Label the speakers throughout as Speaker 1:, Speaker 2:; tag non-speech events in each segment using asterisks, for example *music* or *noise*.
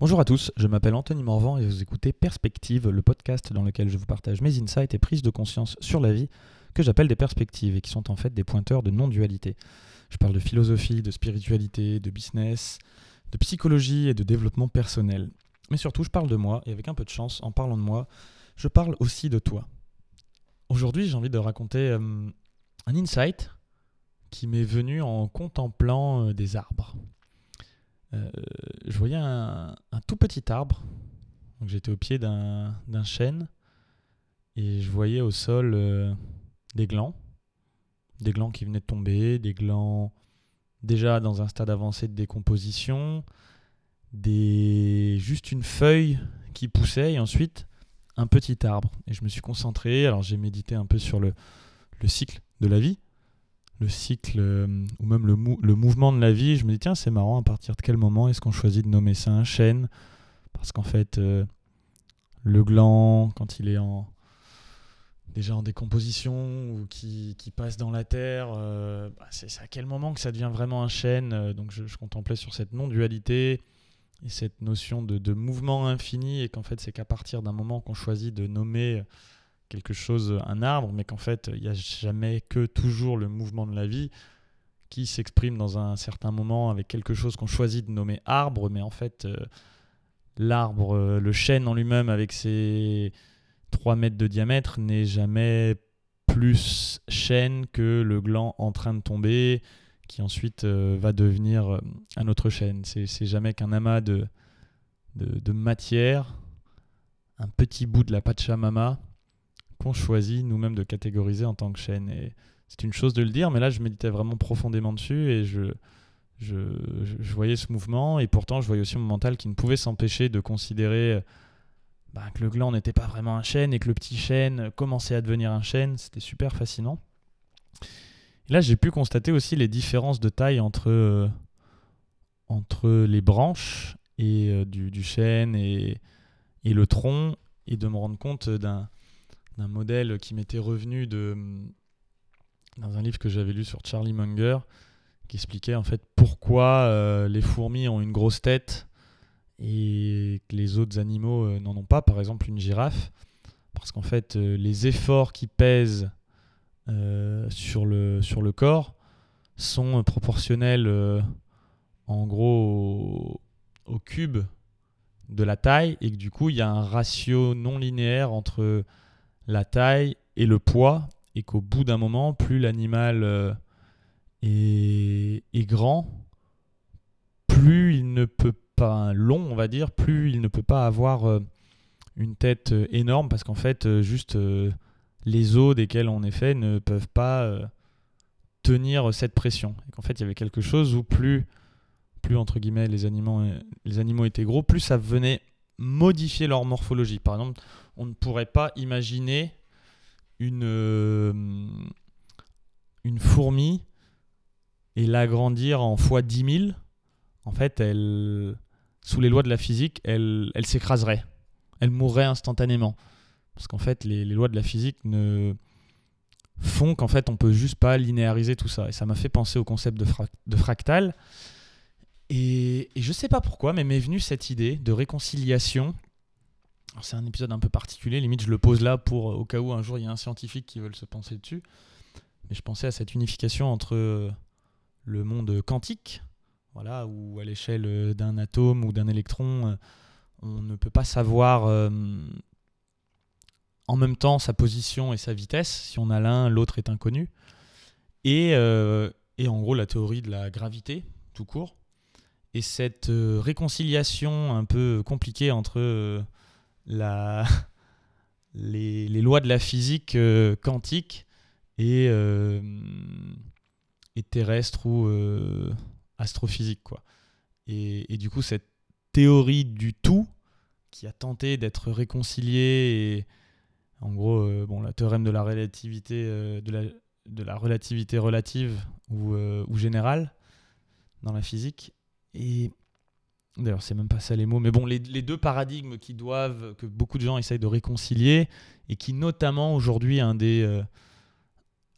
Speaker 1: Bonjour à tous, je m'appelle Anthony Morvan et vous écoutez Perspective, le podcast dans lequel je vous partage mes insights et prises de conscience sur la vie que j'appelle des perspectives et qui sont en fait des pointeurs de non-dualité. Je parle de philosophie, de spiritualité, de business, de psychologie et de développement personnel. Mais surtout, je parle de moi et avec un peu de chance, en parlant de moi, je parle aussi de toi. Aujourd'hui, j'ai envie de raconter euh, un insight qui m'est venu en contemplant euh, des arbres. Euh, je voyais un, tout petit arbre. Donc j'étais au pied d'un chêne et je voyais au sol euh, des glands, des glands qui venaient de tomber, des glands déjà dans un stade avancé de décomposition, des juste une feuille qui poussait et ensuite un petit arbre. Et je me suis concentré, alors j'ai médité un peu sur le, le cycle de la vie, le cycle euh, ou même le, mouvement de la vie, je me dis tiens c'est marrant à partir de quel moment est-ce qu'on choisit de nommer ça un chêne? Parce qu'en fait euh, le gland quand il est déjà en décomposition ou qui, passe dans la terre, euh, bah, c'est à quel moment que ça devient vraiment un chêne? Donc je, contemplais sur cette non-dualité et cette notion de mouvement infini et qu'en fait c'est qu'à partir d'un moment qu'on choisit de nommer quelque chose, un arbre, mais qu'en fait, il n'y a jamais que toujours le mouvement de la vie qui s'exprime dans un certain moment avec quelque chose qu'on choisit de nommer arbre, mais en fait, euh, l'arbre, euh, le chêne en lui-même avec ses 3 mètres de diamètre n'est jamais plus chêne que le gland en train de tomber, qui ensuite euh, va devenir un autre chêne. C'est jamais qu'un amas de, de, matière, un petit bout de la Pachamama qu'on choisit nous-mêmes de catégoriser en tant que chaîne. Et c'est une chose de le dire, mais là, je méditais vraiment profondément dessus et je, je, je, voyais ce mouvement. Et pourtant, je voyais aussi mon mental qui ne pouvait s'empêcher de considérer bah, que le gland n'était pas vraiment un chêne et que le petit chêne commençait à devenir un chêne. C'était super fascinant. Et là, j'ai pu constater aussi les différences de taille entre, euh, entre les branches et, euh, du, du chêne et, et le tronc et de me rendre compte d'un d'un modèle qui m'était revenu de, dans un livre que j'avais lu sur Charlie Munger, qui expliquait en fait pourquoi euh, les fourmis ont une grosse tête et que les autres animaux euh, n'en ont pas, par exemple une girafe, parce qu'en fait euh, les efforts qui pèsent sur, le, sur le corps sont proportionnels en gros au, au, cube de la taille et que du coup il y a un ratio non linéaire entre la taille et le poids, et qu'au bout d'un moment, plus l'animal euh, est, grand, plus il ne peut pas, long on va dire, plus il ne peut pas avoir euh, une tête euh, énorme, parce qu'en fait, juste les os desquels on est fait ne peuvent pas tenir cette pression. Et qu'en fait, il y avait quelque chose où plus, plus entre guillemets, les animaux, les animaux étaient gros, plus ça venait modifier leur morphologie. Par exemple, on ne pourrait pas imaginer une, euh, fourmi et l'agrandir en fois 10 000. En fait, elle, sous les lois de la physique, elle, s'écraserait. Elle mourrait instantanément. Parce qu'en fait, les, lois de la physique ne font qu'en fait, on peut juste pas linéariser tout ça. Et ça m'a fait penser au concept de, de fractal. Et, et je sais pas pourquoi, mais m'est venue cette idée de réconciliation c'est un épisode un peu particulier, limite je le pose là pour au cas où un jour il y a un scientifique qui veut se penser dessus. Mais je pensais à cette unification entre euh, le monde quantique, voilà, où à l'échelle euh, d'un atome ou d'un électron, euh, on ne peut pas savoir en même temps sa position et sa vitesse. Si on a l'un, l'autre est inconnu. Et, et, en gros la théorie de la gravité, tout court. Et cette réconciliation un peu compliquée entre la, *laughs* les, lois de la physique euh, quantique et, euh, et, terrestre ou euh, astrophysique. Quoi. Et, du coup, cette théorie du tout qui a tenté d'être réconciliée et en gros, bon, la théorème de la relativité, de, la, de la relativité relative ou, ou générale dans la physique. Et D'ailleurs, c'est même pas ça les mots, mais bon, les, deux paradigmes qui doivent, que beaucoup de gens essayent de réconcilier, et qui notamment aujourd'hui, un des, euh,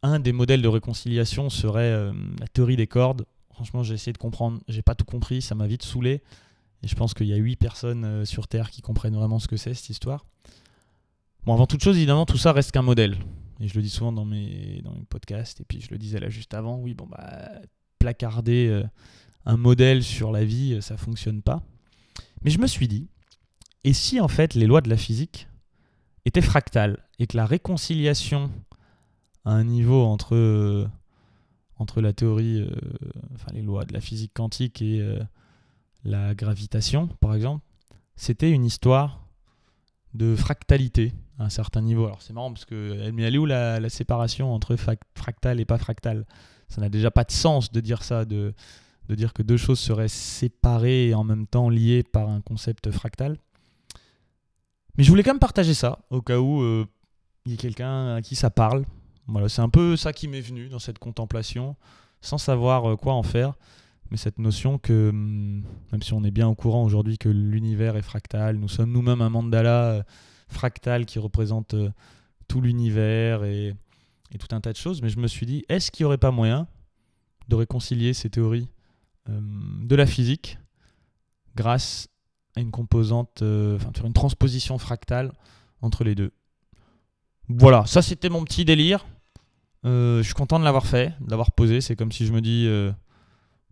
Speaker 1: un des modèles de réconciliation serait euh, la théorie des cordes. Franchement, j'ai essayé de comprendre, j'ai pas tout compris, ça m'a vite saoulé. Et je pense qu'il y a 8 personnes euh, sur Terre qui comprennent vraiment ce que c'est cette histoire. Bon, avant toute chose, évidemment, tout ça reste qu'un modèle. Et je le dis souvent dans mes, dans mes podcasts, et puis je le disais là juste avant, oui, bon, bah, placarder un modèle sur la vie, euh, ça fonctionne pas. Mais je me suis dit, et si en fait les lois de la physique étaient fractales, et que la réconciliation à un niveau entre, euh, la théorie, enfin les lois de la physique quantique et la gravitation, par exemple, c'était une histoire de fractalité à un certain niveau. Alors c'est marrant parce que mais elle est où la, séparation entre fractal et pas fractal Ça n'a déjà pas de sens de dire ça, de, de dire que deux choses seraient séparées et en même temps liées par un concept fractal. Mais je voulais quand même partager ça au cas où euh, il y a quelqu'un à qui ça parle. Voilà, c'est un peu ça qui m'est venu dans cette contemplation, sans savoir euh, quoi en faire mais cette notion que, hum, même si on est bien au courant aujourd'hui que l'univers est fractal, nous sommes nous-mêmes un mandala euh, fractal qui représente tout l'univers et, tout un tas de choses, mais je me suis dit, est-ce qu'il n'y aurait pas moyen de réconcilier ces théories de la physique grâce à une composante, euh, enfin, faire une transposition fractale entre les deux Voilà, ça c'était mon petit délire. je suis content de l'avoir fait, de l'avoir posé. C'est comme si je me dis,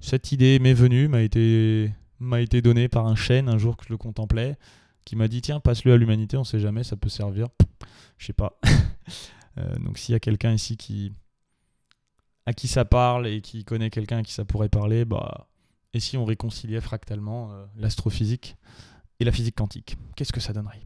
Speaker 1: cette idée m'est venue, m'a été, m'a été donnée par un chêne un jour que je le contemplais, qui m'a dit tiens, passe-le à l'humanité, on sait jamais, ça peut servir. Je sais pas. *laughs* Euh, donc s'il y a quelqu'un ici qui à qui ça parle et qui connaît quelqu'un à qui ça pourrait parler, bah et si on réconciliait fractalement euh, l'astrophysique et la physique quantique, qu'est-ce que ça donnerait?